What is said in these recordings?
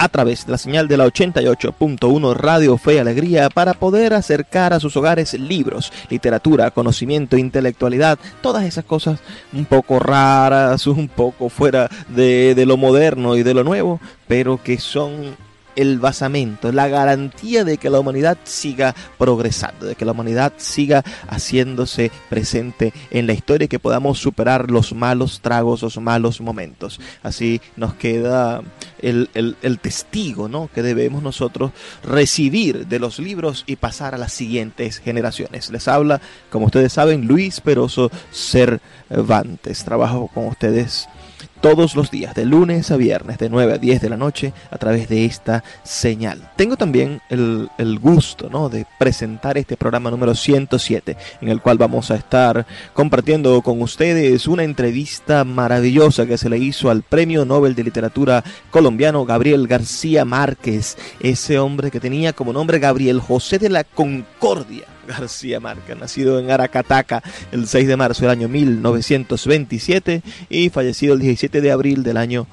a través de la señal de la 88.1 Radio Fe Alegría para poder acercar a sus hogares libros, literatura, conocimiento, intelectualidad, todas esas cosas un poco raras, un poco fuera de, de lo moderno y de lo nuevo, pero que son el basamento, la garantía de que la humanidad siga progresando, de que la humanidad siga haciéndose presente en la historia y que podamos superar los malos tragos, los malos momentos. Así nos queda el, testigo ¿no? que debemos nosotros recibir de los libros y pasar a las siguientes generaciones. Les habla, como ustedes saben, Luis Peroso Cervantes. Trabajo con ustedes todos los días, de lunes a viernes, de 9 a 10 de la noche, a través de esta señal. Tengo también el, gusto ¿no? de presentar este programa número 107, en el cual vamos a estar compartiendo con ustedes una entrevista maravillosa que se le hizo al Premio Nobel de Literatura colombiano Gabriel García Márquez, ese hombre que tenía como nombre Gabriel José de la Concordia García Márquez, nacido en Aracataca el 6 de marzo del año 1927 y fallecido el 17 de abril del año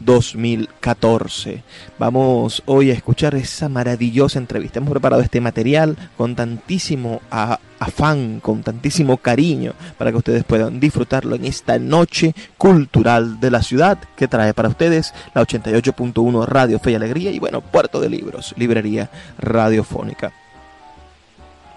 2014. Vamos hoy a escuchar esa maravillosa entrevista. Hemos preparado este material con tantísimo afán, con tantísimo cariño, para que ustedes puedan disfrutarlo en esta noche cultural de la ciudad que trae para ustedes la 88.1 Radio Fe y Alegría y bueno, Puerto de Libros, Librería Radiofónica.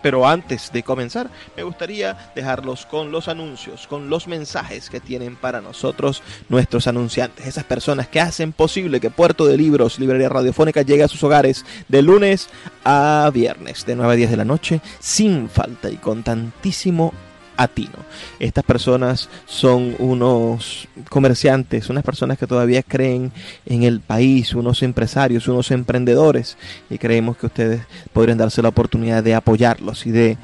Pero antes de comenzar, me gustaría dejarlos con los anuncios, con los mensajes que tienen para nosotros nuestros anunciantes, esas personas que hacen posible que Puerto de Libros, Librería Radiofónica, llegue a sus hogares de lunes a viernes, de 9 a 10 de la noche, sin falta y con tantísimo Atino. Estas personas son unos comerciantes, unas personas que todavía creen en el país, unos empresarios, unos emprendedores y creemos que ustedes podrían darse la oportunidad de apoyarlos y de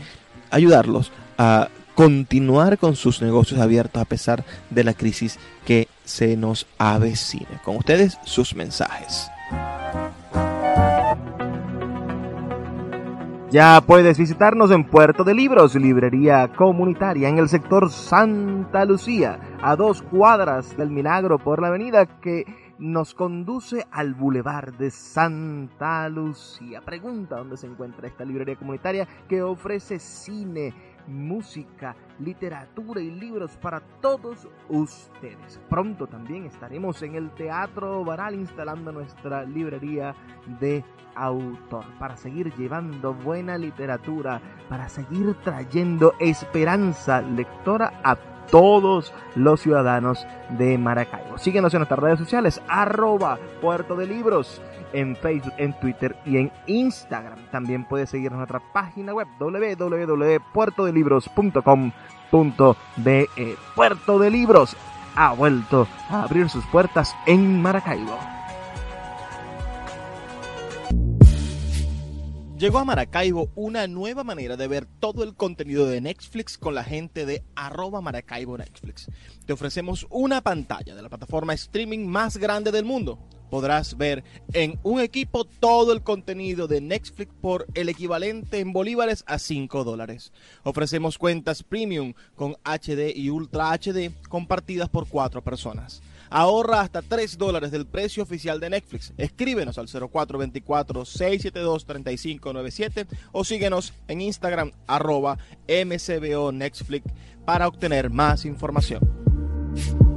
ayudarlos a continuar con sus negocios abiertos a pesar de la crisis que se nos avecina. Con ustedes sus mensajes. Ya puedes visitarnos en Puerto de Libros, librería comunitaria en el sector Santa Lucía, a dos cuadras del Milagro por la avenida que nos conduce al Boulevard de Santa Lucía. Pregunta dónde se encuentra esta librería comunitaria que ofrece cine, música, literatura y libros para todos ustedes. Pronto también estaremos en el Teatro Baral instalando nuestra librería de autor para seguir llevando buena literatura, para seguir trayendo esperanza lectora a todos los ciudadanos de Maracaibo. Síguenos en nuestras redes sociales, arroba Puerto de Libros en Facebook, en Twitter y en Instagram. También puedes seguirnos en nuestra página web www.puertodelibros.com.be. Puerto de Libros ha vuelto a abrir sus puertas en Maracaibo. Llegó a Maracaibo una nueva manera de ver todo el contenido de Netflix con la gente de arroba Maracaibo Netflix. Te ofrecemos una pantalla de la plataforma streaming más grande del mundo podrás ver en un equipo todo el contenido de Netflix por el equivalente en bolívares a 5 dólares. Ofrecemos cuentas premium con HD y Ultra HD compartidas por 4 personas. Ahorra hasta 3 dólares del precio oficial de Netflix. Escríbenos al 0424-672-3597 o síguenos en Instagram arroba mcbo Netflix para obtener más información.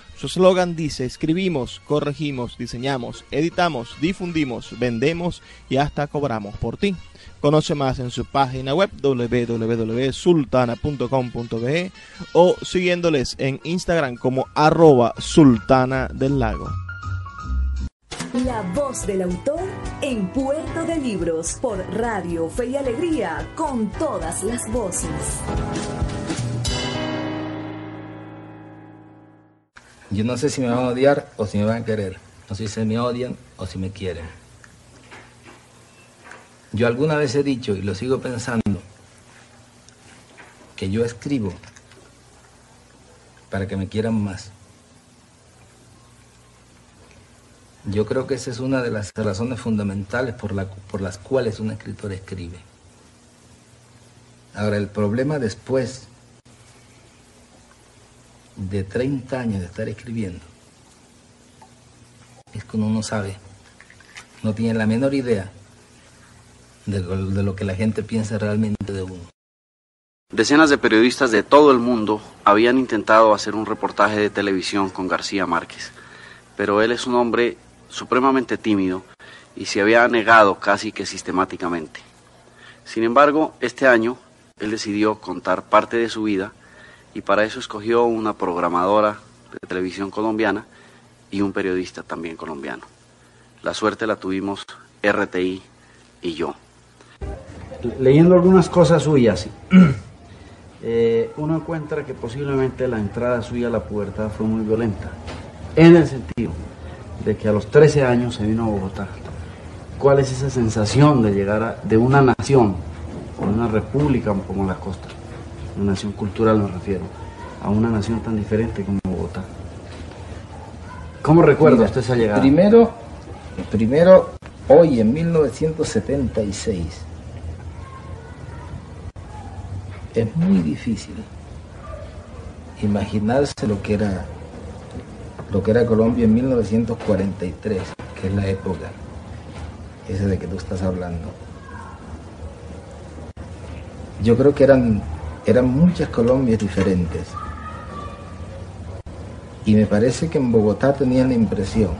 su eslogan dice, escribimos, corregimos, diseñamos, editamos, difundimos, vendemos y hasta cobramos por ti. Conoce más en su página web www.sultana.com.be o siguiéndoles en Instagram como arroba sultana del lago. La voz del autor en Puerto de Libros por Radio Fe y Alegría con todas las voces. Yo no sé si me van a odiar o si me van a querer. No sé si me odian o si me quieren. Yo alguna vez he dicho, y lo sigo pensando, que yo escribo para que me quieran más. Yo creo que esa es una de las razones fundamentales por, por las cuales un escritor escribe. Ahora, el problema después de 30 años de estar escribiendo es que uno no sabe, no tiene la menor idea de, lo que la gente piensa realmente de uno. Decenas de periodistas de todo el mundo habían intentado hacer un reportaje de televisión con García Márquez, pero él es un hombre supremamente tímido y se había negado casi que sistemáticamente. Sin embargo, este año él decidió contar parte de su vida y para eso escogió una programadora de televisión colombiana y un periodista también colombiano. La suerte la tuvimos RTI y yo leyendo algunas cosas suyas, eh, uno encuentra que posiblemente la entrada suya a la pubertad fue muy violenta, en el sentido de que a los 13 años se vino a Bogotá. ¿Cuál es esa sensación de llegar de una nación, una república como la costa, una nación cultural me refiero, a una nación tan diferente como Bogotá? ¿Cómo recuerda usted esa llegada? Primero, primero, hoy en 1976, es muy difícil imaginarse lo que era lo que era Colombia en 1943, que es la época esa de que tú estás hablando. Yo creo que eran, eran muchas Colombias diferentes. Y me parece que en Bogotá tenían la impresión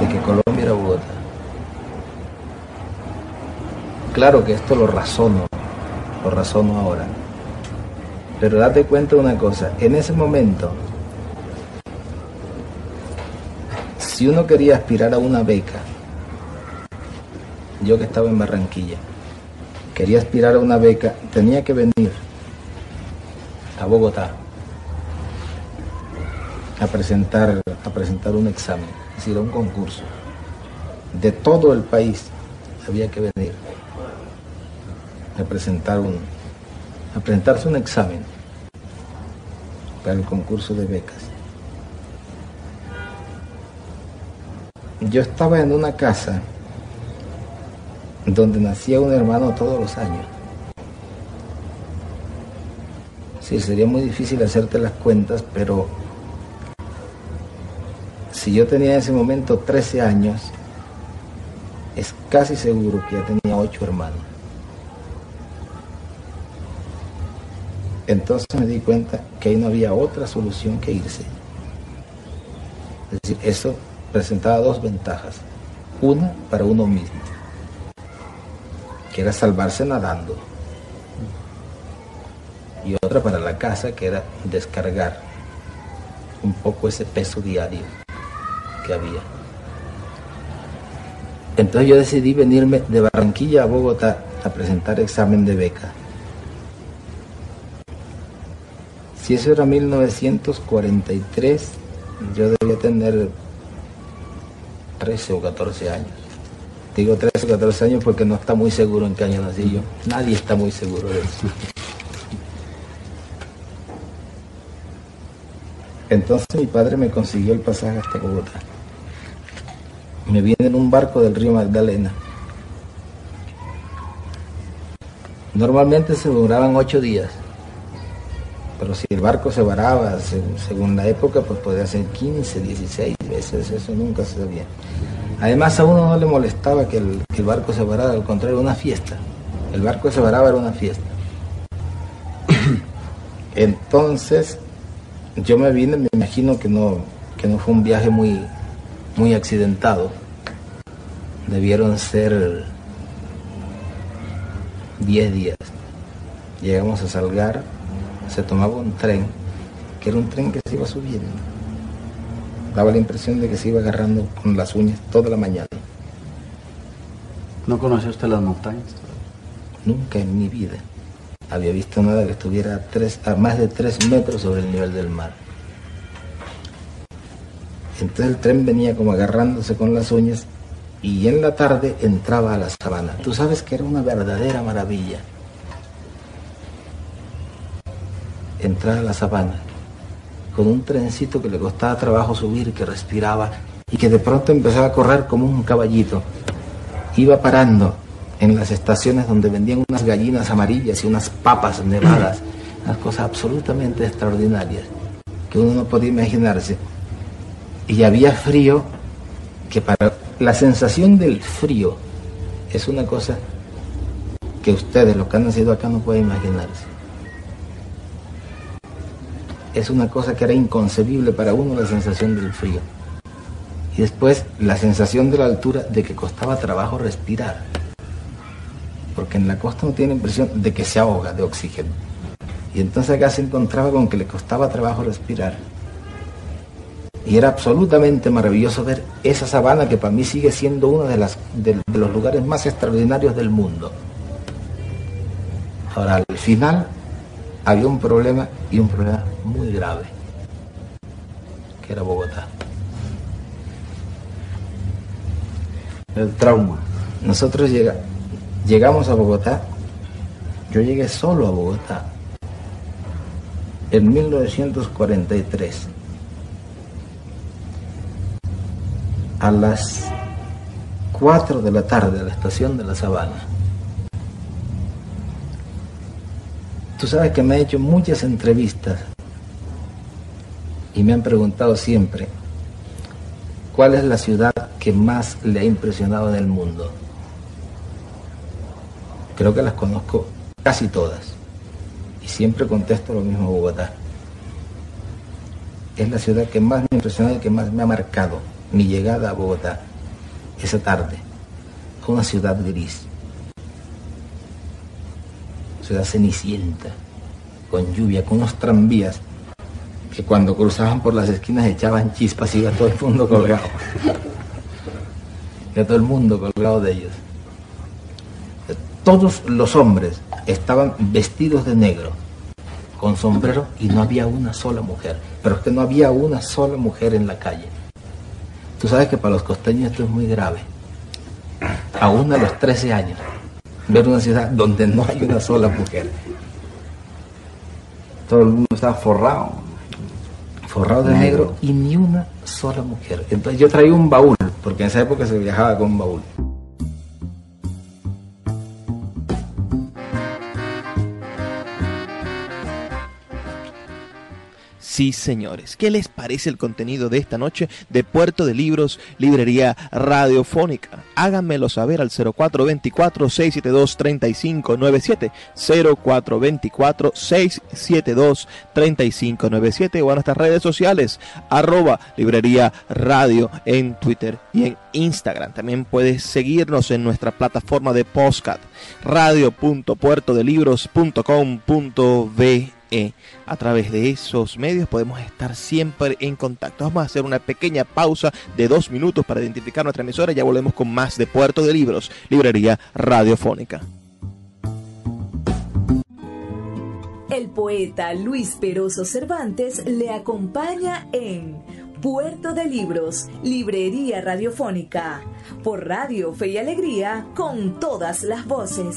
de que Colombia era Bogotá. Claro que esto lo razono razón ahora. Pero date cuenta de una cosa, en ese momento, si uno quería aspirar a una beca, yo que estaba en Barranquilla, quería aspirar a una beca, tenía que venir a Bogotá a presentar, a presentar un examen, es decir, un concurso. De todo el país había que venir a presentar un, a presentarse un examen para el concurso de becas. Yo estaba en una casa donde nacía un hermano todos los años. Sí, sería muy difícil hacerte las cuentas, pero si yo tenía en ese momento 13 años, es casi seguro que ya tenía 8 hermanos. Entonces me di cuenta que ahí no había otra solución que irse. Es decir, eso presentaba dos ventajas. Una para uno mismo, que era salvarse nadando. Y otra para la casa, que era descargar un poco ese peso diario que había. Entonces yo decidí venirme de Barranquilla a Bogotá a presentar examen de beca. Si eso era 1943, yo debía tener 13 o 14 años. Digo 13 o 14 años porque no está muy seguro en qué año nací yo. Nadie está muy seguro de eso. Entonces mi padre me consiguió el pasaje hasta Bogotá. Me viene en un barco del río Magdalena. Normalmente se duraban ocho días, pero si el barco se varaba, según la época, pues podía ser 15, 16 veces, eso nunca se sabía. Además a uno no le molestaba que el, barco se varara, al contrario, una fiesta. El barco se varaba era una fiesta. Entonces, yo me vine, me imagino que no, que no fue un viaje muy, muy accidentado. Debieron ser 10 días. Llegamos a Salgar, se tomaba un tren, que era un tren que se iba subiendo. Daba la impresión de que se iba agarrando con las uñas toda la mañana. ¿No conoce usted las montañas? Nunca en mi vida había visto nada que estuviera a, a más de 3 metros sobre el nivel del mar. Entonces el tren venía como agarrándose con las uñas y en la tarde entraba a la sabana. Tú sabes que era una verdadera maravilla. Entrar a la sabana con un trencito que le costaba trabajo subir, que respiraba y que de pronto empezaba a correr como un caballito. Iba parando en las estaciones donde vendían unas gallinas amarillas y unas papas nevadas, unas cosas absolutamente extraordinarias que uno no podía imaginarse y había frío, que para la sensación del frío es una cosa que ustedes, los que han nacido acá, no pueden imaginarse. Es una cosa que era inconcebible para uno la sensación del frío. Y después la sensación de la altura de que costaba trabajo respirar. Porque en la costa no tiene impresión de que se ahoga de oxígeno. Y entonces acá se encontraba con que le costaba trabajo respirar. Y era absolutamente maravilloso ver esa sabana que para mí sigue siendo uno de, de, los lugares más extraordinarios del mundo. Ahora, al final había un problema y un problema muy grave, que era Bogotá. El trauma. Nosotros llegamos a Bogotá, yo llegué solo a Bogotá en 1943 a las 4 de la tarde a la estación de la Sabana. Tú sabes que me he hecho muchas entrevistas y me han preguntado siempre cuál es la ciudad que más le ha impresionado en el mundo. Creo que las conozco casi todas y siempre contesto lo mismo Bogotá. Es la ciudad que más me ha impresionado y que más me ha marcado mi llegada a Bogotá esa tarde a una ciudad gris, ciudad cenicienta, con lluvia, con unos tranvías que cuando cruzaban por las esquinas echaban chispas y iba todo el mundo colgado. Iba todo el mundo colgado de ellos. Todos los hombres estaban vestidos de negro, con sombrero, y no había una sola mujer. Pero es que no había una sola mujer en la calle. Tú sabes que para los costeños esto es muy grave. Aún a los 13 años, ver una ciudad donde no hay una sola mujer. Todo el mundo está forrado. Forrado de negro y ni una sola mujer. Entonces yo traía un baúl, porque en esa época se viajaba con un baúl. Sí, señores. ¿Qué les parece el contenido de esta noche de Puerto de Libros, Librería Radiofónica? Háganmelo saber al 0424-672-3597, 0424-672-3597 o a nuestras redes sociales, arroba Librería Radio en Twitter y en Instagram. También puedes seguirnos en nuestra plataforma de podcast, radio.puertodelibros.com.be e. a través de esos medios podemos estar siempre en contacto. Vamos a hacer una pequeña pausa de dos minutos para identificar nuestra emisora ya volvemos con más de Puerto de Libros, Librería Radiofónica. El poeta Luis Peroso Cervantes le acompaña en Puerto de Libros, Librería Radiofónica, por Radio Fe y Alegría, con todas las voces.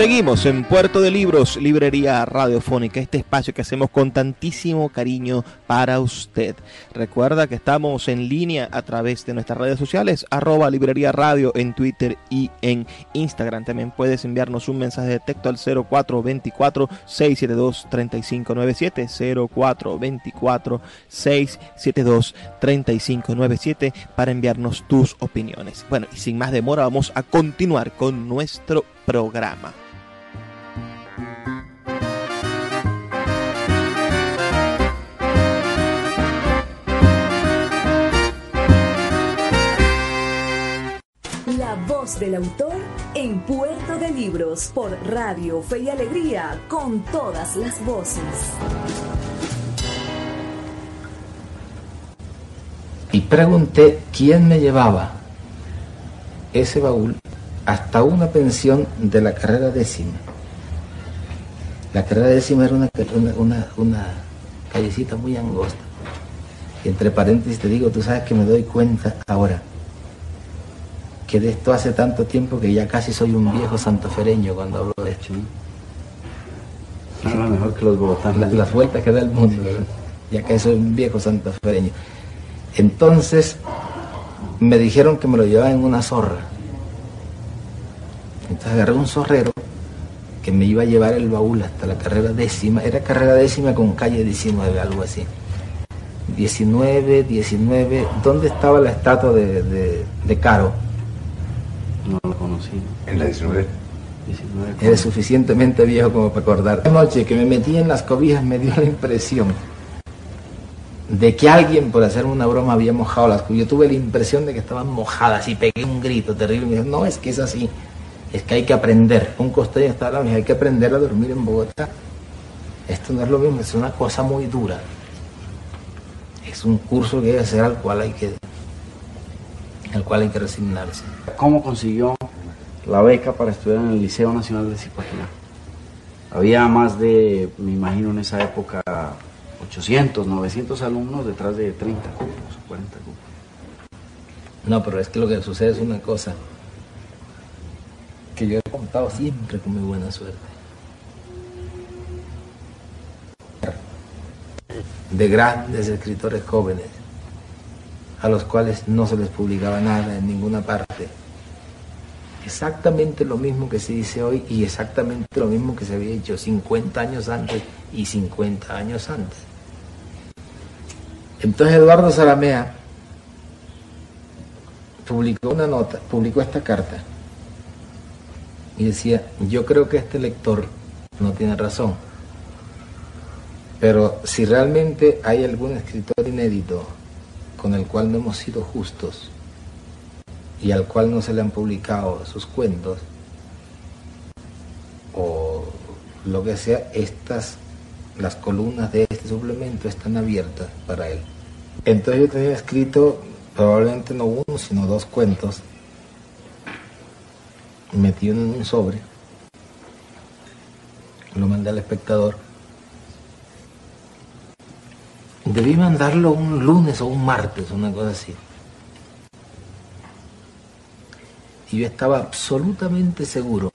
Seguimos en Puerto de Libros, Librería Radiofónica, este espacio que hacemos con tantísimo cariño para usted. Recuerda que estamos en línea a través de nuestras redes sociales, arroba Librería Radio en Twitter y en Instagram. También puedes enviarnos un mensaje de texto al 0424-672-3597, 0424-672-3597 para enviarnos tus opiniones. Bueno, y sin más demora vamos a continuar con nuestro programa. La voz del autor en Puerto de Libros por Radio Fe y Alegría con todas las voces. Y pregunté quién me llevaba ese baúl hasta una pensión de la carrera décima. La carrera décima era una, una, una, callecita muy angosta. Y entre paréntesis te digo, tú sabes que me doy cuenta ahora que de esto hace tanto tiempo que ya casi soy un viejo santofereño cuando hablo de esto. Nada mejor que los bogotanos. Las, vueltas que da el mundo, ya que soy un viejo santofereño. Entonces me dijeron que me lo llevaba en una zorra. Entonces agarré un zorrero que me iba a llevar el baúl hasta la carrera décima. Era carrera décima con calle 19, algo así. 19, 19. ¿Dónde estaba la estatua de, de, de Caro? En la 19. 19 Eres suficientemente viejo como para acordar. La noche que me metí en las cobijas me dio la impresión de que alguien por hacer una broma había mojado las cobijas. Yo tuve la impresión de que estaban mojadas y pegué un grito terrible. Y me dijo, no, es que es así. Es que hay que aprender. Un costeño está hablando, hay que aprender a dormir en Bogotá. Esto no es lo mismo, es una cosa muy dura. Es un curso que hay que hacer al cual hay que, al cual hay que resignarse. ¿Cómo consiguió la beca para estudiar en el Liceo Nacional de Zipaquirá? Había más de, me imagino en esa época, 800, 900 alumnos detrás de 30 cupos, 40 cupos. No, pero es que lo que sucede es una cosa que yo he contado siempre con muy buena suerte. De grandes escritores jóvenes, a los cuales no se les publicaba nada en ninguna parte. Exactamente lo mismo que se dice hoy y exactamente lo mismo que se había hecho 50 años antes y 50 años antes. Entonces Eduardo Salamea publicó una nota, publicó esta carta y decía, yo creo que este lector no tiene razón, pero si realmente hay algún escritor inédito con el cual no hemos sido justos y al cual no se le han publicado sus cuentos o lo que sea, estas, las columnas de este suplemento están abiertas para él. Entonces yo tenía escrito probablemente no uno, sino dos cuentos metido en un sobre, lo mandé al espectador. Debí mandarlo un lunes o un martes, una cosa así. Y yo estaba absolutamente seguro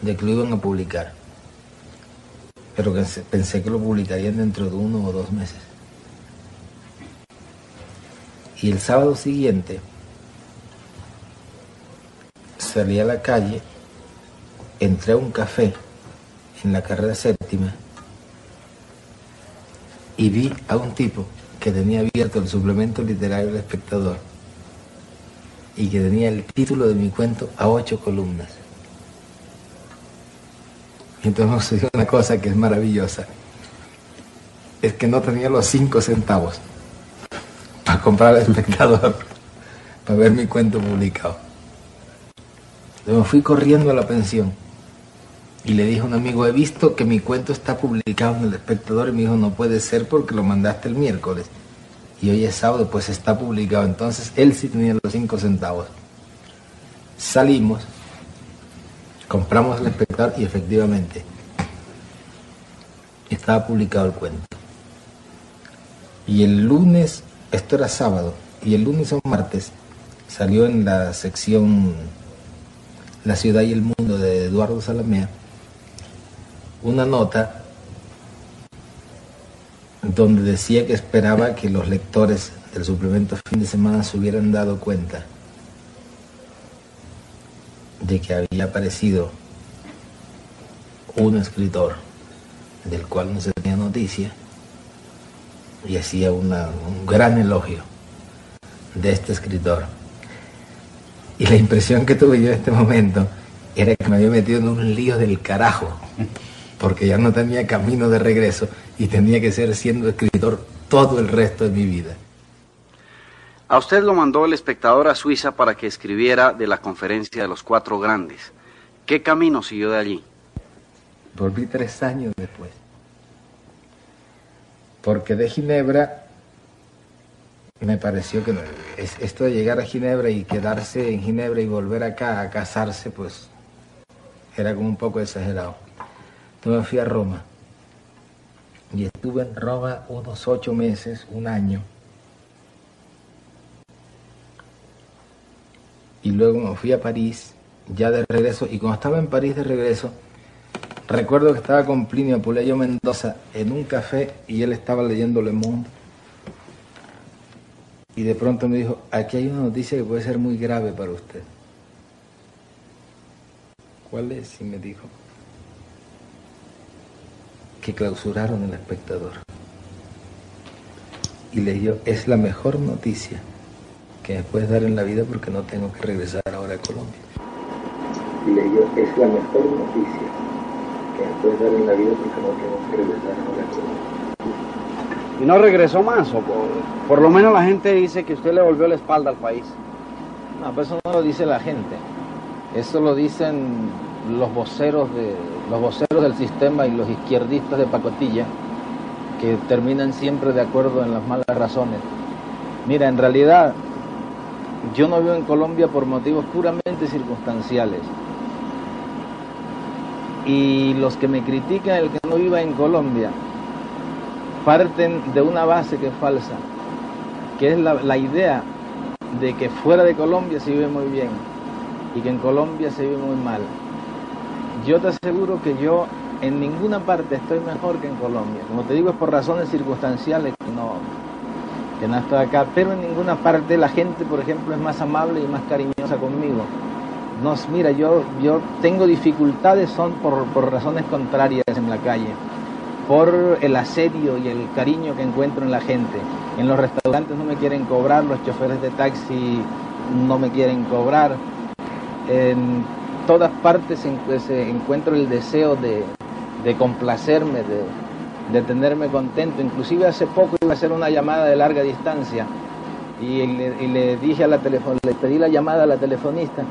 de que lo iban a publicar. Pero pensé que lo publicarían dentro de uno o dos meses. Y el sábado siguiente salí a la calle, entré a un café en la carrera séptima y vi a un tipo que tenía abierto el suplemento literario del espectador y que tenía el título de mi cuento a ocho columnas. Y entonces sucedió una cosa que es maravillosa. Es que no tenía los cinco centavos para comprar al espectador, para ver mi cuento publicado. Entonces me fui corriendo a la pensión y le dije a un amigo, he visto que mi cuento está publicado en el espectador y me dijo, no puede ser porque lo mandaste el miércoles. Y hoy es sábado, pues está publicado. Entonces él sí tenía los cinco centavos. Salimos, compramos el espectador y efectivamente estaba publicado el cuento. Y el lunes, esto era sábado, y el lunes o martes salió en la sección La ciudad y el mundo de Eduardo Salamea una nota donde decía que esperaba que los lectores del suplemento fin de semana se hubieran dado cuenta de que había aparecido un escritor del cual no se tenía noticia y hacía un gran elogio de este escritor. Y la impresión que tuve yo en este momento era que me había metido en un lío del carajo, porque ya no tenía camino de regreso y tenía que ser siendo escritor todo el resto de mi vida. A usted lo mandó el espectador a Suiza para que escribiera de la conferencia de los cuatro grandes. ¿Qué camino siguió de allí? Volví tres años después. Porque de Ginebra me pareció que esto de llegar a Ginebra y quedarse en Ginebra y volver acá a casarse, pues era como un poco exagerado. Entonces me fui a Roma y estuve en Roma unos ocho meses, un año. Y luego me fui a París, ya de regreso, y cuando estaba en París de regreso, recuerdo que estaba con Plinio Puleyo Mendoza en un café y él estaba leyendo Le Monde y de pronto me dijo, aquí hay una noticia que puede ser muy grave para usted. ¿Cuál es? Y me dijo, que clausuraron el espectador. Y le dijo, es la mejor noticia que me puedes dar en la vida porque no tengo que regresar ahora a Colombia. Y le dijo, es la mejor noticia que me puedes dar en la vida porque no tengo que regresar ahora a Colombia. ¿Y no regresó más? O por, lo menos la gente dice que usted le volvió la espalda al país. No, pero eso no lo dice la gente. Eso lo dicen los voceros, de, los voceros del sistema y los izquierdistas de pacotilla, que terminan siempre de acuerdo en las malas razones. Mira, en realidad yo no vivo en Colombia por motivos puramente circunstanciales. Y los que me critican el que no viva en Colombia parten de una base que es falsa, que es la, idea de que fuera de Colombia se vive muy bien y que en Colombia se vive muy mal. Yo te aseguro que yo en ninguna parte estoy mejor que en Colombia. Como te digo, es por razones circunstanciales que no, que no estoy acá, pero en ninguna parte la gente, por ejemplo, es más amable y más cariñosa conmigo. No, mira, yo, yo tengo dificultades, son por, por razones contrarias en la calle por el asedio y el cariño que encuentro en la gente. En los restaurantes no me quieren cobrar, los choferes de taxi no me quieren cobrar. Todas partes encuentro el deseo de, complacerme, de, tenerme contento. Inclusive hace poco iba a hacer una llamada de larga distancia y le, dije a la telefon le pedí la llamada a la telefonista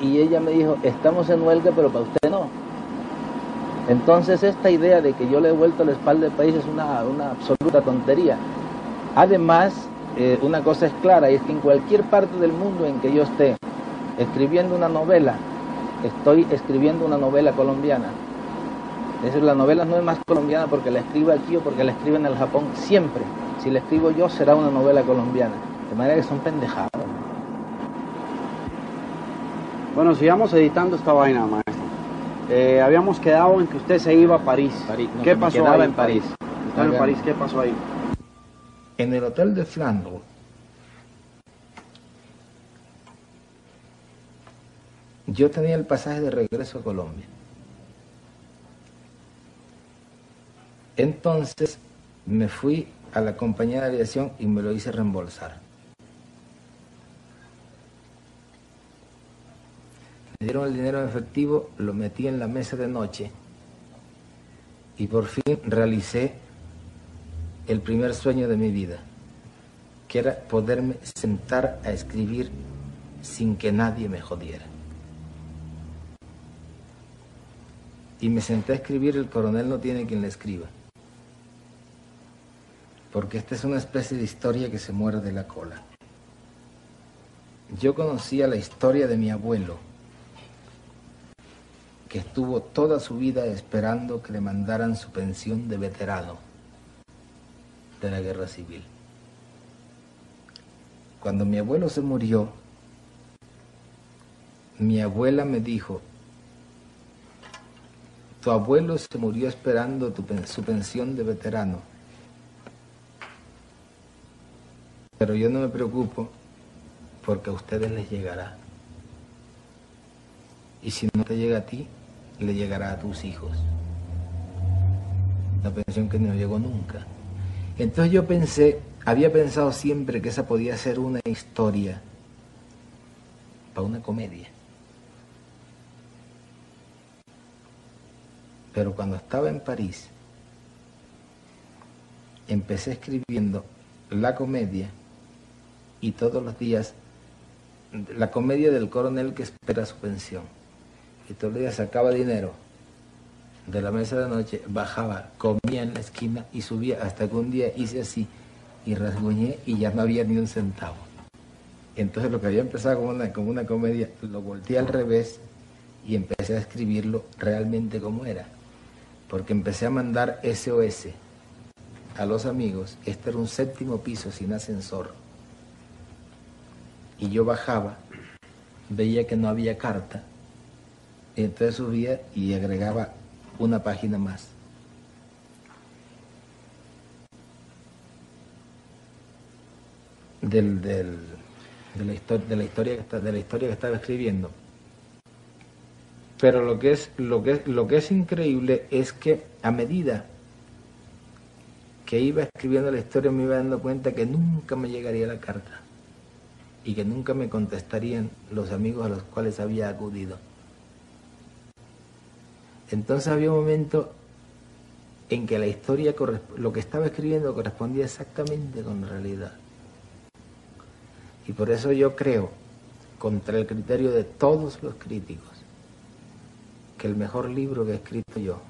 y ella me dijo, estamos en huelga, pero para usted no. Entonces esta idea de que yo le he vuelto la espalda al país es una, absoluta tontería. Además, eh, una cosa es clara, y es que en cualquier parte del mundo en que yo esté escribiendo una novela, estoy escribiendo una novela colombiana. Es decir, la novela no es más colombiana porque la escribo aquí o porque la escribo en el Japón, siempre. Si la escribo yo será una novela colombiana. De manera que son pendejadas. Bueno, sigamos editando esta vaina, maestro. Eh, habíamos quedado en que usted se iba a París. ¿Qué pasó ahí? en París. en París, ¿qué pasó ahí? En el hotel de Flandre, yo tenía el pasaje de regreso a Colombia. Entonces me fui a la compañía de aviación y me lo hice reembolsar. Me dieron el dinero en efectivo, lo metí en la mesa de noche y por fin realicé el primer sueño de mi vida, que era poderme sentar a escribir sin que nadie me jodiera. Y me senté a escribir El coronel no tiene quien le escriba. Porque esta es una especie de historia que se muere de la cola. Yo conocía la historia de mi abuelo, que estuvo toda su vida esperando que le mandaran su pensión de veterano de la guerra civil. Cuando mi abuelo se murió, mi abuela me dijo, tu abuelo se murió esperando su pensión de veterano. Pero yo no me preocupo porque a ustedes les llegará. Y si no te llega a ti, le llegará a tus hijos. La pensión que no llegó nunca. Entonces yo pensé, había pensado siempre que esa podía ser una historia para una comedia. Pero cuando estaba en París, empecé escribiendo la comedia y todos los días la comedia del coronel que espera su pensión. Y todos los días sacaba dinero de la mesa de noche, bajaba, comía en la esquina y subía hasta que un día hice así y rasguñé y ya no había ni un centavo. Entonces lo que había empezado como una, como una comedia, lo volteé al revés y empecé a escribirlo realmente como era porque empecé a mandar SOS a los amigos. Este era un séptimo piso sin ascensor. Y yo bajaba, veía que no había carta, entonces subía y agregaba una página más. Del, de, la historia de la historia que estaba escribiendo. Pero lo que es, lo que lo que es increíble es que a medida que iba escribiendo la historia me iba dando cuenta que nunca me llegaría la carta y que nunca me contestarían los amigos a los cuales había acudido. Entonces había un momento en que la historia, lo que estaba escribiendo correspondía exactamente con la realidad. Y por eso yo creo, contra el criterio de todos los críticos, que el mejor libro que he escrito yo.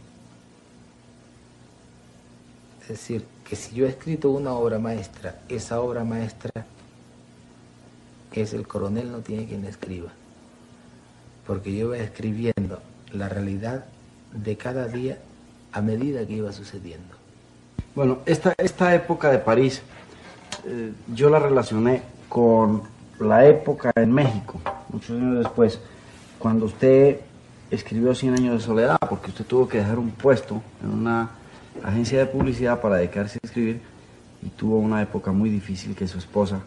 Es decir, que si yo he escrito una obra maestra, esa obra maestra es el coronel no tiene quien escriba. Porque yo iba escribiendo la realidad de cada día a medida que iba sucediendo. Bueno, esta, esta época de París eh, yo la relacioné con la época en México, muchos años después, cuando usted escribió Cien años de soledad porque usted tuvo que dejar un puesto en una agencia de publicidad para dedicarse a escribir y tuvo una época muy difícil que su esposa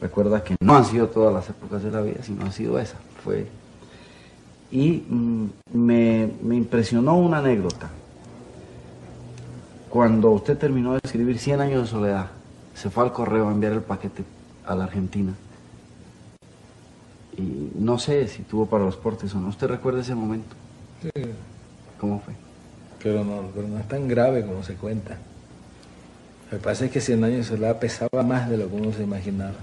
recuerda que no han sido todas las épocas de la vida, sino ha sido esa. Fue y mm, me, me impresionó una anécdota. Cuando usted terminó de escribir Cien años de soledad, se fue al correo a enviar el paquete a la Argentina y no sé si tuvo para los portes o no. ¿Usted recuerda ese momento? Sí. ¿Cómo fue? Pero no, pero no es tan grave como se cuenta. Lo que pasa es que Cien años de soledad pesaba más de lo que uno se imaginaba.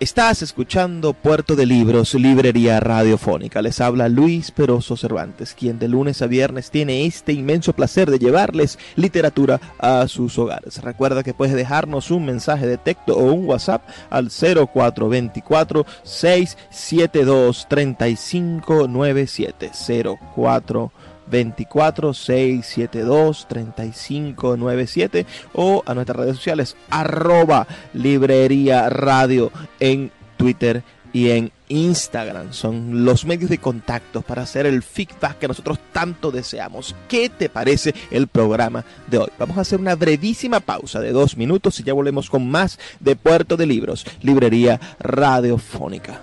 Estás escuchando Puerto de Libros, Librería Radiofónica. Les habla Luis Peroso Cervantes, quien de lunes a viernes tiene este inmenso placer de llevarles literatura a sus hogares. Recuerda que puedes dejarnos un mensaje de texto o un WhatsApp al 0424 672 3597 04 24 672 3597 o a nuestras redes sociales arroba librería radio en Twitter y en Instagram. Son los medios de contacto para hacer el feedback que nosotros tanto deseamos. ¿Qué te parece el programa de hoy? Vamos a hacer una brevísima pausa de dos minutos y ya volvemos con más de Puerto de Libros, Librería Radiofónica.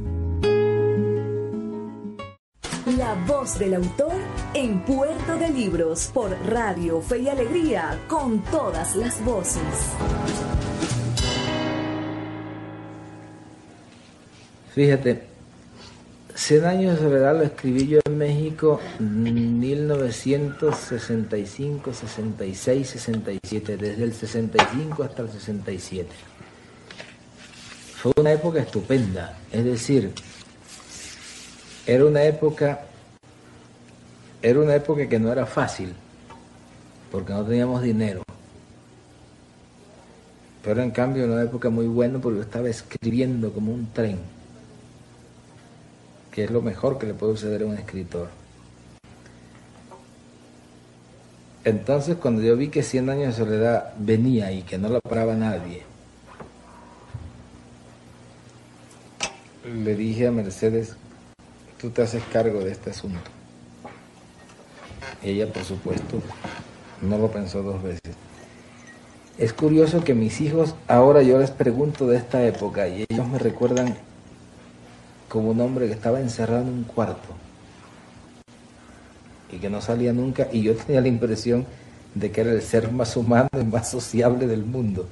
La voz del autor en Puerto de Libros por Radio Fe y Alegría con todas las voces. Fíjate, Cien años de soledad lo escribí yo en México en 1965, 66, 67, desde el 65 hasta el 67. fue una época estupenda, es decir, era una época, era una época que no era fácil, porque no teníamos dinero. Pero en cambio era una época muy buena porque yo estaba escribiendo como un tren, que es lo mejor que le puede suceder a un escritor. Entonces cuando yo vi que 100 años de soledad venía y que no lo paraba nadie, le dije a Mercedes, tú te haces cargo de este asunto. Ella, por supuesto, no lo pensó dos veces. Es curioso que mis hijos, ahora yo les pregunto de esta época y ellos me recuerdan como un hombre que estaba encerrado en un cuarto y que no salía nunca y yo tenía la impresión de que era el ser más humano y más sociable del mundo.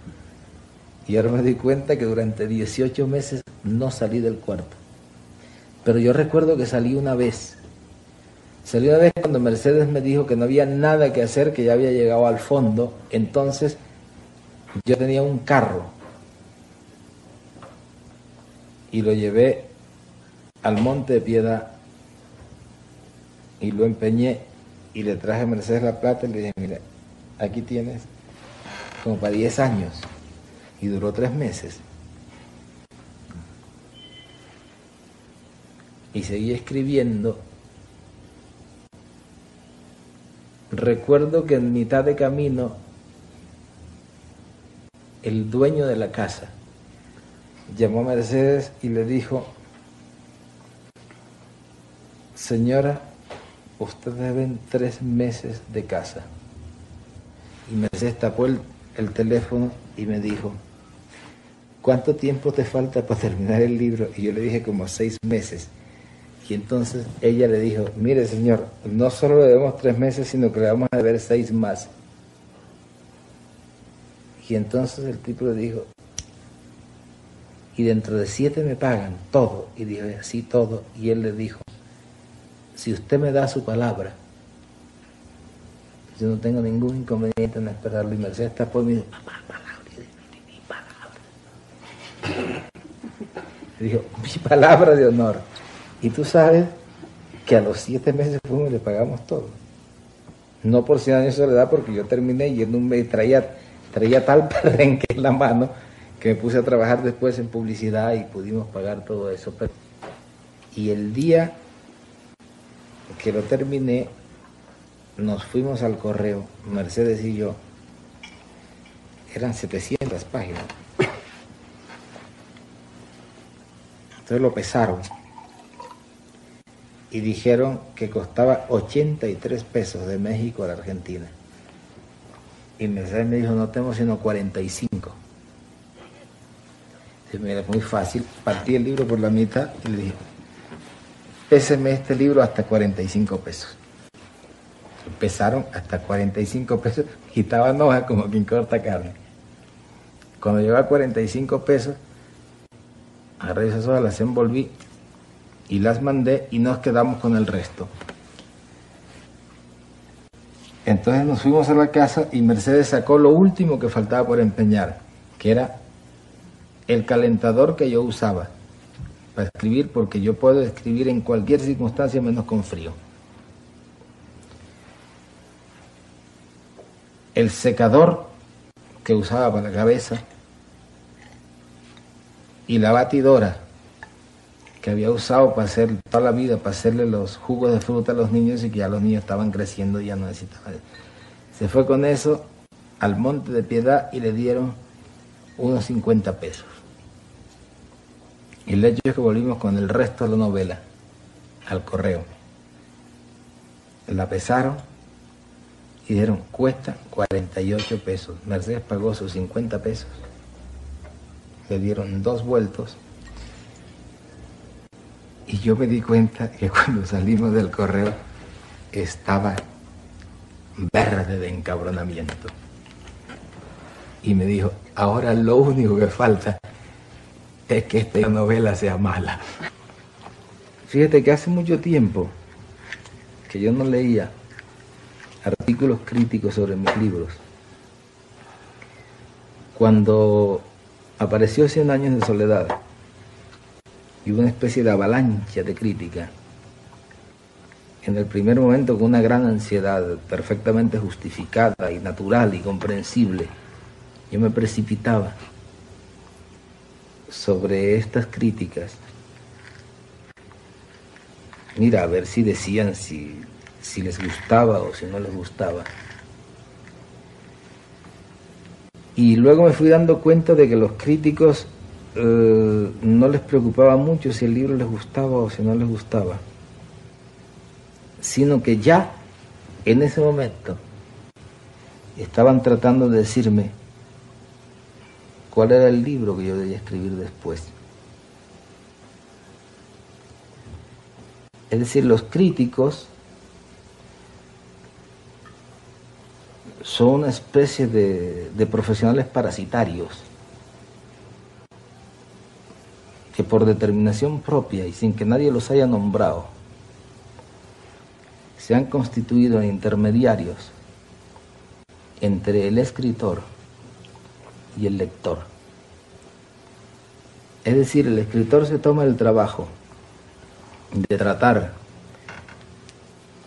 Y ahora me di cuenta que durante 18 meses no salí del cuarto. Pero yo recuerdo que salí una vez. Salí una vez cuando Mercedes me dijo que no había nada que hacer, que ya había llegado al fondo. Entonces yo tenía un carro y lo llevé al Monte de Piedad y lo empeñé y le traje a Mercedes la plata y le dije, mira, aquí tienes como para 10 años y duró tres meses. Y seguí escribiendo. Recuerdo que en mitad de camino el dueño de la casa llamó a Mercedes y le dijo, señora, usted deben tres meses de casa. Y Mercedes tapó el, el teléfono y me dijo, ¿cuánto tiempo te falta para terminar el libro? Y yo le dije como seis meses. Y entonces ella le dijo, mire señor, no solo le debemos tres meses, sino que le vamos a deber seis más. Y entonces el tipo le dijo, y dentro de siete me pagan todo. Y dijo, así todo. Y él le dijo, si usted me da su palabra, yo no tengo ningún inconveniente en esperarlo. Y Mercedes está por mí, palabra, mi palabra. Dijo, mi palabra de honor. Y tú sabes que a los siete meses fuimos y le pagamos todo. No por 100 años de soledad, porque yo terminé yendo un mes, traía, tal perrenque en la mano que me puse a trabajar después en publicidad y pudimos pagar todo eso. Y el día que lo terminé, nos fuimos al correo, Mercedes y yo, eran 700 páginas. Entonces lo pesaron y dijeron que costaba 83 pesos de México a la Argentina. Y me dijo, no tengo sino 45. Y me era muy fácil, partí el libro por la mitad y le dije, péseme este libro hasta 45 pesos. Empezaron hasta 45 pesos, quitaban hojas como quien corta carne. Cuando llegó a 45 pesos, agarré esas hojas, las envolví y las mandé y nos quedamos con el resto. Entonces nos fuimos a la casa y Mercedes sacó lo último que faltaba por empeñar, que era el calentador que yo usaba para escribir, porque yo puedo escribir en cualquier circunstancia menos con frío. El secador que usaba para la cabeza y la batidora que había usado para hacer toda la vida, para hacerle los jugos de fruta a los niños y que ya los niños estaban creciendo y ya no necesitaban. Se fue con eso al Monte de Piedad y le dieron unos 50 pesos. Y el hecho es que volvimos con el resto de la novela al correo. La pesaron y dijeron, cuesta 48 pesos. Mercedes pagó sus 50 pesos. Le dieron dos vueltos y yo me di cuenta que cuando salimos del correo estaba verde de encabronamiento. Y me dijo, ahora lo único que falta es que esta novela sea mala. Fíjate que hace mucho tiempo que yo no leía artículos críticos sobre mis libros. Cuando apareció Cien años de soledad y una especie de avalancha de crítica. En el primer momento con una gran ansiedad perfectamente justificada y natural y comprensible, yo me precipitaba sobre estas críticas. Mira, a ver si decían si, si les gustaba o si no les gustaba. Y luego me fui dando cuenta de que los críticos eh, no les preocupaba mucho si el libro les gustaba o si no les gustaba, sino que ya en ese momento estaban tratando de decirme cuál era el libro que yo debía escribir después. Es decir, los críticos son una especie de, de profesionales parasitarios que por determinación propia y sin que nadie los haya nombrado, se han constituido en intermediarios entre el escritor y el lector. Es decir, el escritor se toma el trabajo de tratar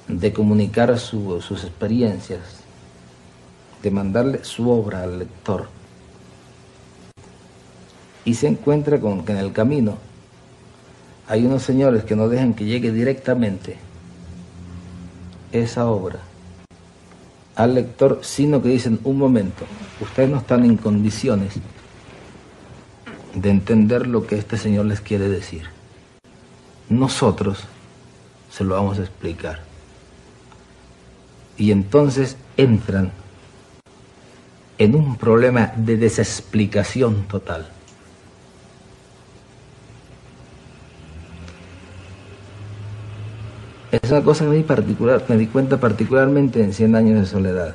de comunicar sus experiencias, de mandarle su obra al lector. Y se encuentra con que en el camino hay unos señores que no dejan que llegue directamente esa obra al lector, sino que dicen, un momento, ustedes no están en condiciones de entender lo que este Señor les quiere decir. Nosotros se lo vamos a explicar. Y entonces entran en un problema de desexplicación total. Es una cosa di, particular, me di cuenta particularmente en 100 años de soledad.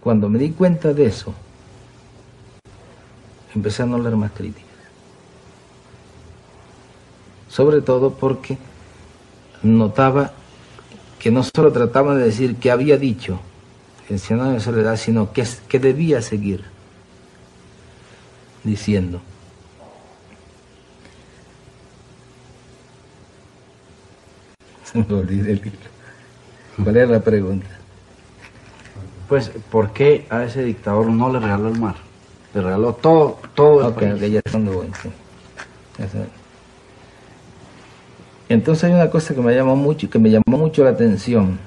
Cuando me di cuenta de eso, empecé a no leer más críticas. Sobre todo porque notaba que no solo trataba de decir qué había dicho en Cien años de soledad, sino que debía seguir diciendo. El libro. ¿Cuál era la pregunta? Pues, ¿por qué a ese dictador no le regaló el mar? Le regaló todo, todo el Ok, país. ya son bueno, sí. Entonces hay una cosa que me llamó mucho, que me llamó mucho la atención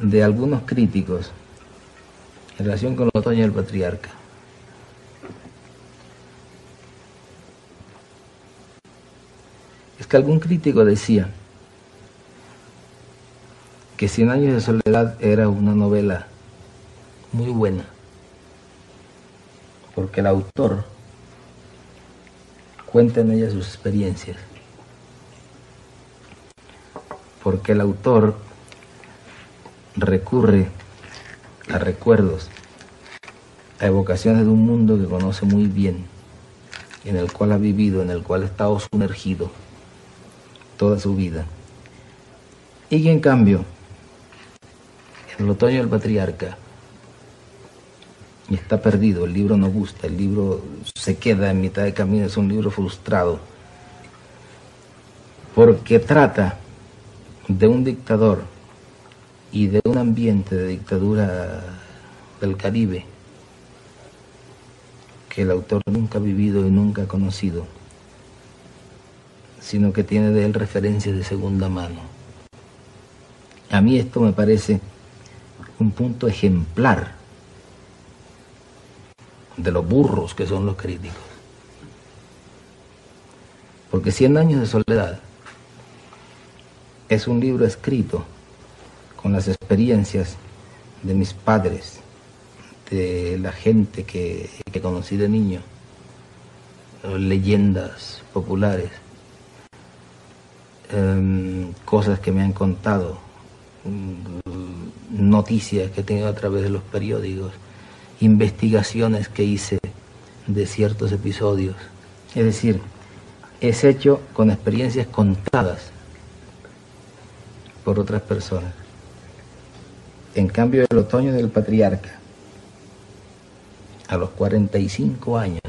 de algunos críticos en relación con el otoño del patriarca. Es que algún crítico decía que Cien años de soledad era una novela muy buena porque el autor cuenta en ella sus experiencias, porque el autor recurre a recuerdos, a evocaciones de un mundo que conoce muy bien, en el cual ha vivido, en el cual ha estado sumergido toda su vida, y que en cambio, el otoño del patriarca, está perdido, el libro no gusta, el libro se queda en mitad de camino, es un libro frustrado, porque trata de un dictador y de un ambiente de dictadura del Caribe que el autor nunca ha vivido y nunca ha conocido, sino que tiene de él referencias de segunda mano. A mí esto me parece un punto ejemplar de los burros que son los críticos. Porque Cien años de soledad es un libro escrito con las experiencias de mis padres, de la gente que, conocí de niño, leyendas populares, em, cosas que me han contado, noticias que he tenido a través de los periódicos, investigaciones que hice de ciertos episodios. Es decir, es hecho con experiencias contadas por otras personas. En cambio, el otoño del patriarca a los 45 años.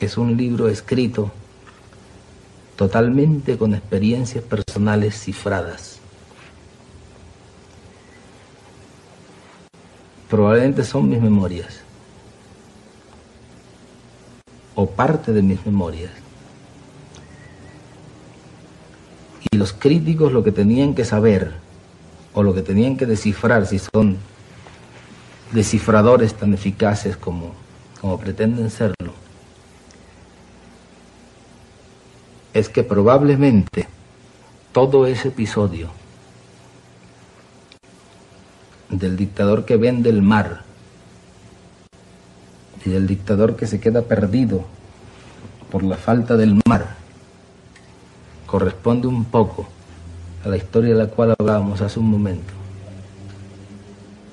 Es un libro escrito totalmente con experiencias personales cifradas. Probablemente son mis memorias o parte de mis memorias. Y los críticos lo que tenían que saber o lo que tenían que descifrar, si son descifradores tan eficaces como, como pretenden serlo, es que probablemente todo ese episodio del dictador que vende el mar y del dictador que se queda perdido por la falta del mar corresponde un poco a la historia de la cual hablábamos hace un momento,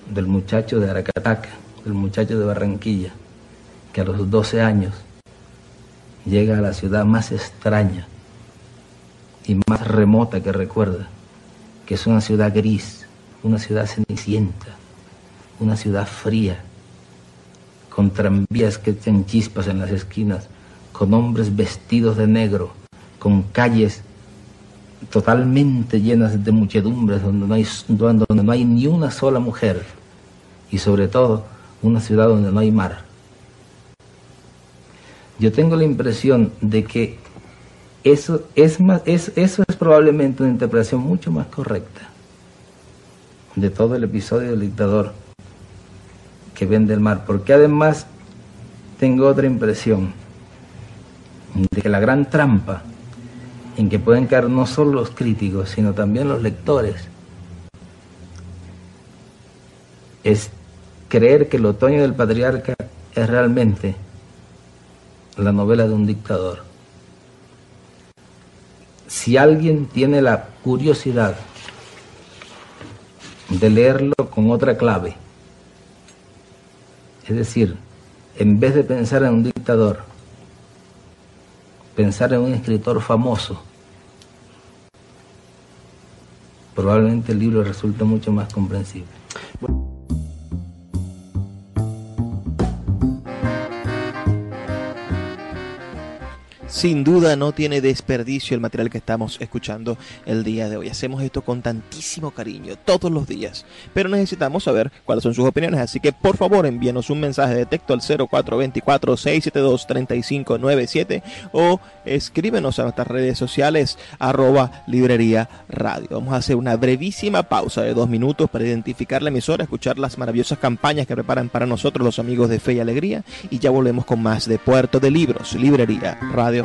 del muchacho de Aracataca, del muchacho de Barranquilla, que a los 12 años llega a la ciudad más extraña y más remota que recuerda, que es una ciudad gris, una ciudad cenicienta, una ciudad fría, con tranvías que echan chispas en las esquinas, con hombres vestidos de negro, con calles totalmente llenas de muchedumbres, donde no hay, donde no hay ni una sola mujer, y sobre todo una ciudad donde no hay mar. Yo tengo la impresión de que eso es, más, eso es probablemente una interpretación mucho más correcta de todo el episodio del dictador que vende el mar, porque además tengo otra impresión de que la gran trampa en que pueden caer no solo los críticos, sino también los lectores, es creer que el otoño del patriarca es realmente la novela de un dictador. Si alguien tiene la curiosidad de leerlo con otra clave, es decir, en vez de pensar en un dictador, pensar en un escritor famoso, probablemente el libro resulte mucho más comprensible. Sin duda no tiene desperdicio el material que estamos escuchando el día de hoy. Hacemos esto con tantísimo cariño todos los días, pero necesitamos saber cuáles son sus opiniones, así que por favor envíenos un mensaje de texto al 0424-672-3597 o escríbenos a nuestras redes sociales arroba librería radio. Vamos a hacer una brevísima pausa de dos minutos para identificar la emisora, escuchar las maravillosas campañas que preparan para nosotros los amigos de Fe y Alegría y ya volvemos con más de Puerto de Libros, Librería Radio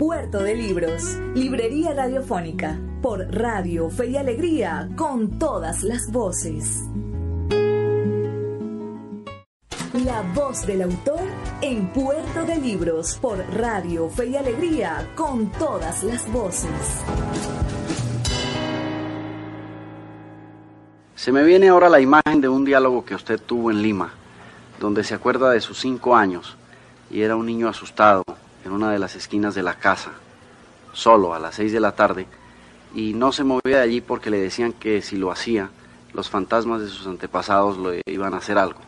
Puerto de Libros, Librería Radiofónica, por Radio Fe y Alegría, con todas las voces. La voz del autor en Puerto de Libros, por Radio Fe y Alegría, con todas las voces. Se me viene ahora la imagen de un diálogo que usted tuvo en Lima, donde se acuerda de sus cinco años y era un niño asustado en una de las esquinas de la casa, solo a las seis de la tarde, y no se movía de allí porque le decían que si lo hacía, los fantasmas de sus antepasados lo iban a hacer algo.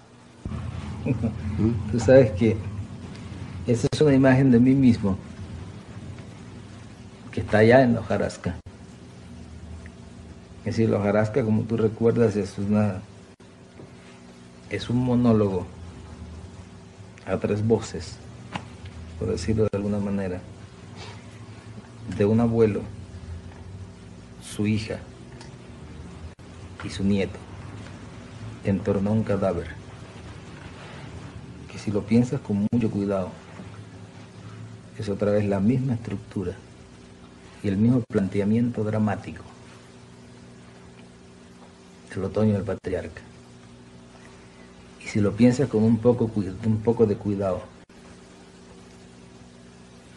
Tú sabes que esa es una imagen de mí mismo, que está allá en la. Es decir, la hojarasca, como tú recuerdas, es una es un monólogo a tres voces por decirlo de alguna manera, de un abuelo, su hija y su nieto en torno a un cadáver, que si lo piensas con mucho cuidado, es otra vez la misma estructura y el mismo planteamiento dramático del otoño del patriarca. Y si lo piensas con un poco, un poco de cuidado,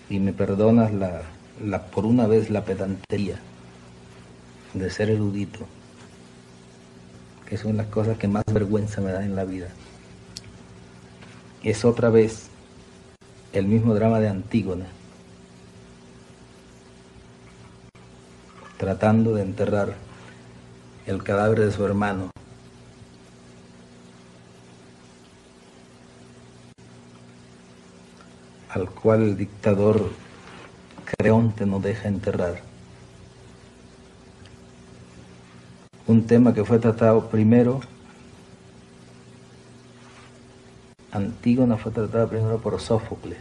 y me perdonas la, la, por una vez la pedantería de ser erudito, que son las cosas que más vergüenza me dan en la vida. Es otra vez el mismo drama de Antígona, tratando de enterrar el cadáver de su hermano. Al cual el dictador Creonte no deja enterrar. Un tema que fue tratado primero, Antígona fue tratada primero por Sófocles,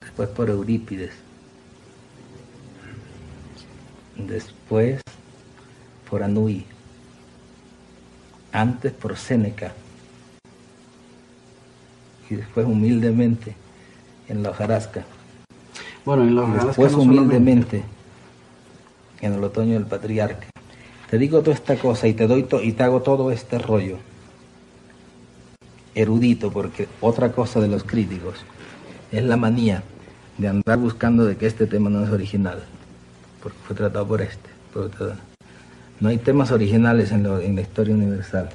después por Eurípides después por Anui, antes por Séneca y después humildemente en la hojarasca. Bueno, en la hojarasca. Después humildemente en el otoño del patriarca. Te digo toda esta cosa y te doy y te hago todo este rollo erudito, porque otra cosa de los críticos es la manía de andar buscando de que este tema no es original porque fue tratado por este. No hay temas originales en, la historia universal.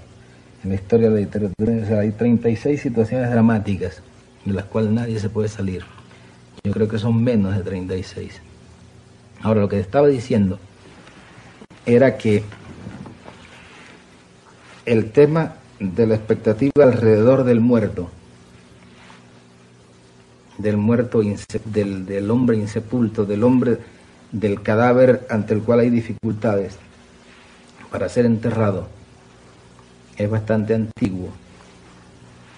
En la historia de la literatura hay 36 situaciones dramáticas de las cuales nadie se puede salir. Yo creo que son menos de 36. Ahora, lo que estaba diciendo era que el tema de la expectativa alrededor del muerto, del muerto, del hombre insepulto, del hombre del cadáver ante el cual hay dificultades para ser enterrado es bastante antiguo.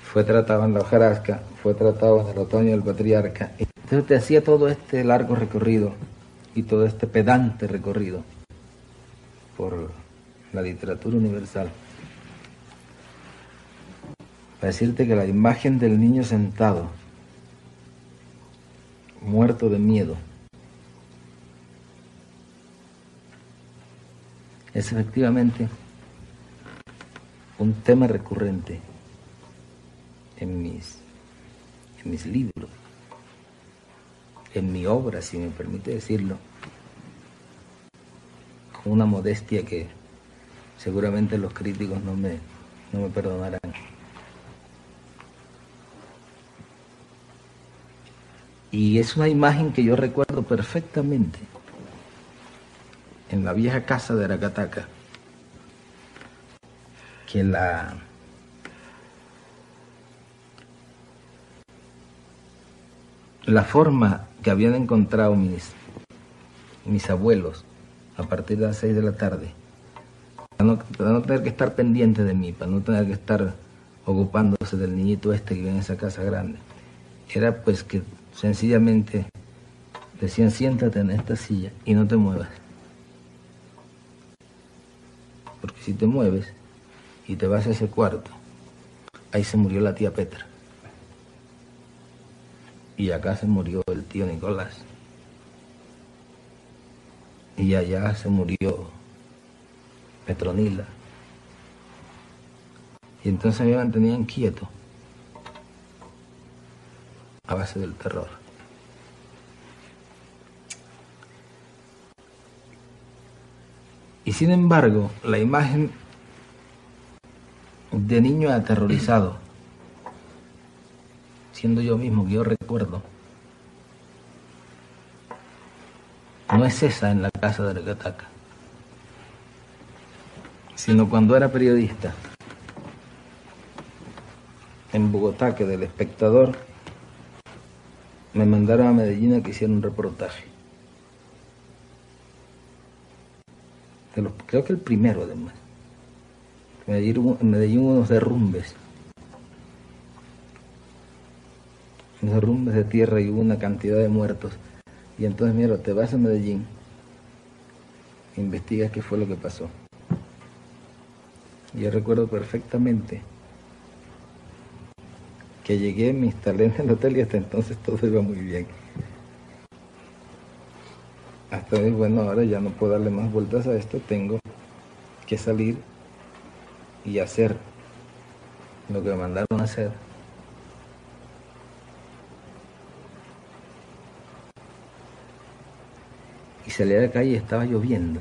Fue tratado en la hojarasca, fue tratado en el otoño del patriarca. Entonces te hacía todo este largo recorrido y todo este pedante recorrido por la literatura universal. Para decirte que la imagen del niño sentado, muerto de miedo, es efectivamente un tema recurrente en mis, en mis libros, en mi obra, si me permite decirlo, con una modestia que seguramente los críticos no me, no me perdonarán. Y es una imagen que yo recuerdo perfectamente en la vieja casa de Aracataca, que la la forma que habían encontrado mis, mis abuelos a partir de las seis de la tarde, para no, para no, tener que estar pendiente de mí, para no tener que estar ocupándose del niñito este que vive en esa casa grande, era pues que sencillamente decían siéntate en esta silla y no te muevas. Porque si te mueves y te vas a ese cuarto, ahí se murió la tía Petra. Y acá se murió el tío Nicolás. Y allá se murió Petronila. Y entonces me mantenían quieto a base del terror. Y sin embargo, la imagen de niño aterrorizado, siendo yo mismo que yo recuerdo, no es esa en la casa de Recataca, sino cuando era periodista en Bogotá, que del espectador me mandaron a Medellín a que hiciera un reportaje. creo que el primero además. Medellín hubo unos derrumbes. Unos derrumbes de tierra y hubo una cantidad de muertos. Y entonces, mira, te vas a Medellín, investigas qué fue lo que pasó. Yo recuerdo perfectamente que llegué, me instalé en el hotel y hasta entonces todo iba muy bien hasta bueno, ahora ya no puedo darle más vueltas a esto, tengo que salir y hacer lo que me mandaron a hacer. Y salí a la calle y estaba lloviendo.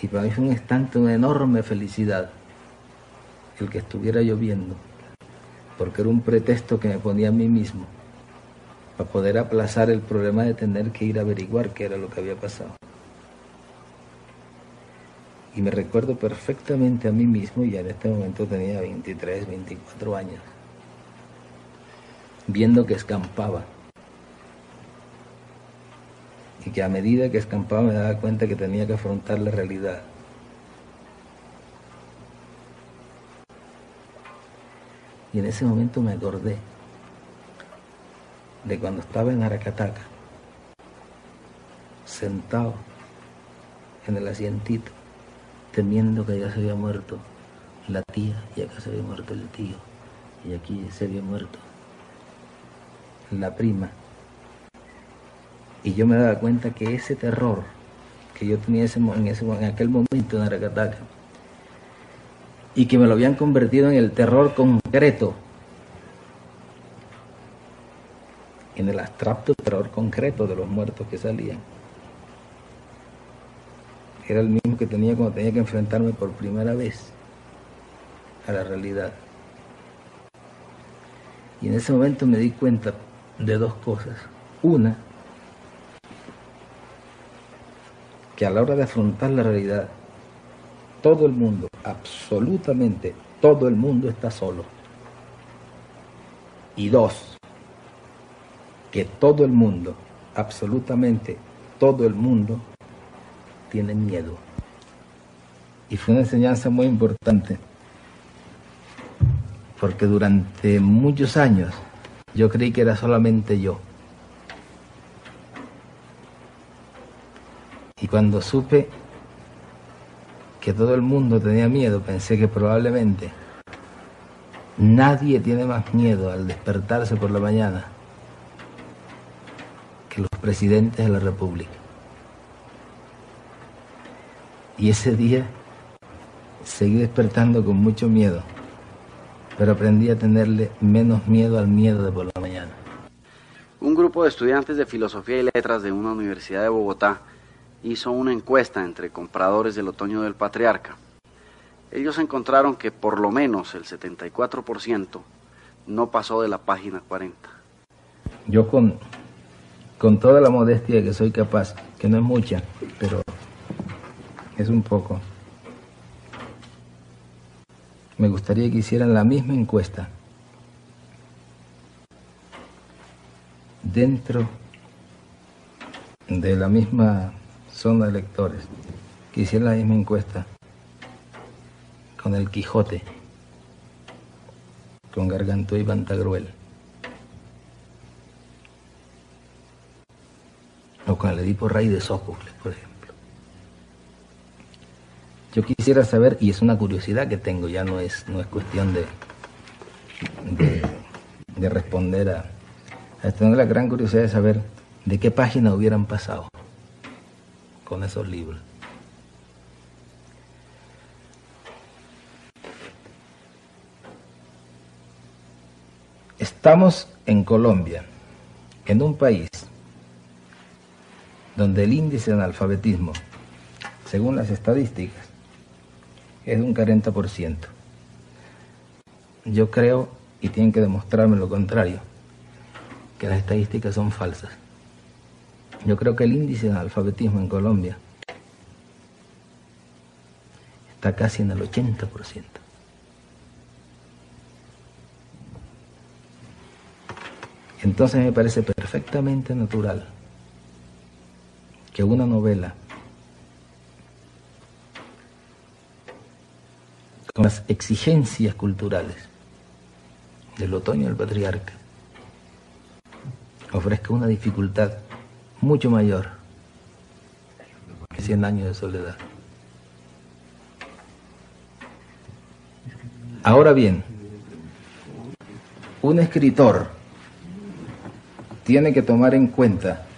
Y para mí fue un instante, una enorme felicidad el que estuviera lloviendo, porque era un pretexto que me ponía a mí mismo para poder aplazar el problema de tener que ir a averiguar qué era lo que había pasado. Y me recuerdo perfectamente a mí mismo, y en este momento tenía 23, 24 años, viendo que escampaba. Y que a medida que escampaba me daba cuenta que tenía que afrontar la realidad. Y en ese momento me acordé de cuando estaba en Aracataca, sentado en el asientito, temiendo que ya se había muerto la tía y acá se había muerto el tío y aquí se había muerto la prima. Y yo me daba cuenta que ese terror que yo tenía en, ese, en aquel momento en Aracataca y que me lo habían convertido en el terror concreto, en el abstracto terror concreto de los muertos que salían era el mismo que tenía cuando tenía que enfrentarme por primera vez a la realidad. Y en ese momento me di cuenta de dos cosas. Una, que a la hora de afrontar la realidad, todo el mundo, absolutamente todo el mundo está solo. Y dos, que todo el mundo, absolutamente todo el mundo, tienen miedo. Y fue una enseñanza muy importante, porque durante muchos años yo creí que era solamente yo. Y cuando supe que todo el mundo tenía miedo, pensé que probablemente nadie tiene más miedo al despertarse por la mañana que los presidentes de la República. Y ese día seguí despertando con mucho miedo, pero aprendí a tenerle menos miedo al miedo de por la mañana. Un grupo de estudiantes de Filosofía y Letras de una universidad de Bogotá hizo una encuesta entre compradores del otoño del patriarca. Ellos encontraron que por lo menos el 74% no pasó de la página 40. Yo con, con toda la modestia que soy capaz, que no es mucha, pero es un poco. Me gustaría que hicieran la misma encuesta. Dentro de la misma zona de lectores, que hicieran la misma encuesta. Con el Quijote, con Gargantú y Pantagruel, o con el Edipo Rey de Sófocles, por ejemplo. Yo quisiera saber, y es una curiosidad que tengo, ya no es, no es cuestión de, de, responder a, a tengo la gran curiosidad de saber de qué página hubieran pasado con esos libros. Estamos en Colombia, en un país donde el índice de analfabetismo, según las estadísticas, es de un 40%. Yo creo, y tienen que demostrarme lo contrario, que las estadísticas son falsas. Yo creo que el índice de analfabetismo en Colombia está casi en el 80%. Entonces me parece perfectamente natural que una novela con las exigencias culturales del otoño del patriarca, ofrezca una dificultad mucho mayor que 100 años de soledad. Ahora bien, un escritor tiene que tomar en cuenta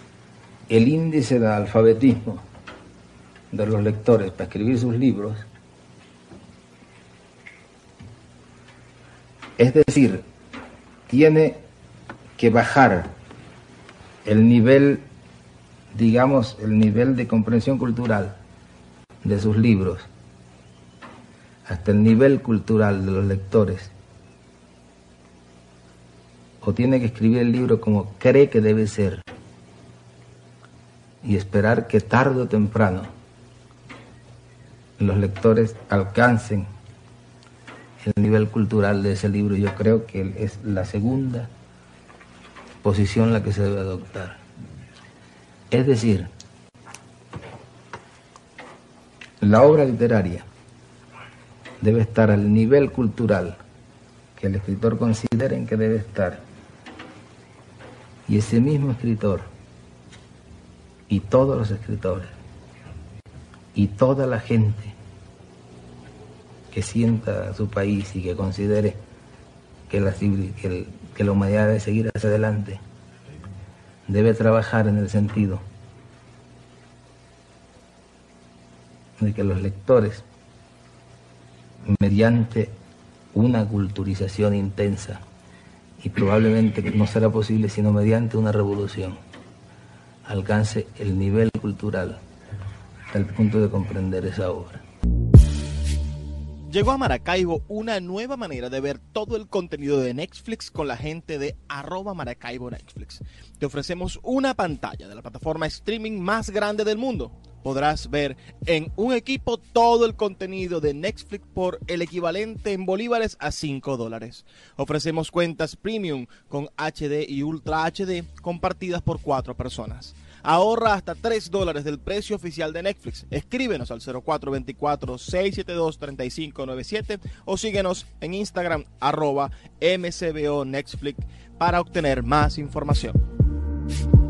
el índice de alfabetismo de los lectores para escribir sus libros, es decir, tiene que bajar el nivel, digamos, el nivel de comprensión cultural de sus libros hasta el nivel cultural de los lectores, o tiene que escribir el libro como cree que debe ser y esperar que tarde o temprano los lectores alcancen el nivel cultural de ese libro. Yo creo que es la segunda posición la que se debe adoptar. Es decir, la obra literaria debe estar al nivel cultural que el escritor considere en que debe estar. Y ese mismo escritor y todos los escritores y toda la gente que sienta su país y que considere que la, que, que la humanidad debe seguir hacia adelante, debe trabajar en el sentido de que los lectores mediante una culturización intensa y probablemente no será posible sino mediante una revolución alcance el nivel cultural hasta el punto de comprender esa obra. Llegó a Maracaibo una nueva manera de ver todo el contenido de Netflix con la gente de arroba Maracaibo Netflix. Te ofrecemos una pantalla de la plataforma streaming más grande del mundo podrás ver en un equipo todo el contenido de Netflix por el equivalente en bolívares a 5 dólares. Ofrecemos cuentas premium con HD y Ultra HD compartidas por 4 personas. Ahorra hasta 3 dólares del precio oficial de Netflix. Escríbenos al 0424-672-3597 o síguenos en Instagram arroba mcbo Netflix para obtener más información.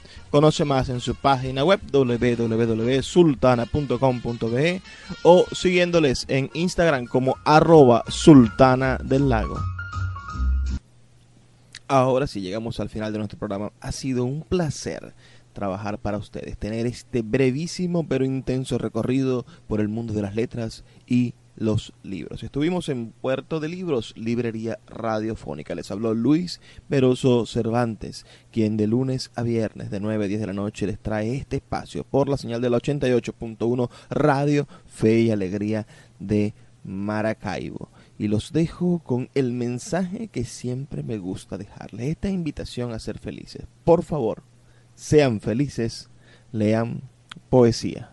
Conoce más en su página web www.sultana.com.be o siguiéndoles en Instagram como arroba sultana del lago. Ahora sí llegamos al final de nuestro programa. Ha sido un placer trabajar para ustedes, tener este brevísimo pero intenso recorrido por el mundo de las letras y los libros. Estuvimos en Puerto de Libros, Librería Radiofónica. Les habló Luis Veroso Cervantes, quien de lunes a viernes de 9 a 10 de la noche les trae este espacio por la señal de la 88.1 Radio Fe y Alegría de Maracaibo. Y los dejo con el mensaje que siempre me gusta dejarles, esta invitación a ser felices. Por favor, sean felices, lean poesía.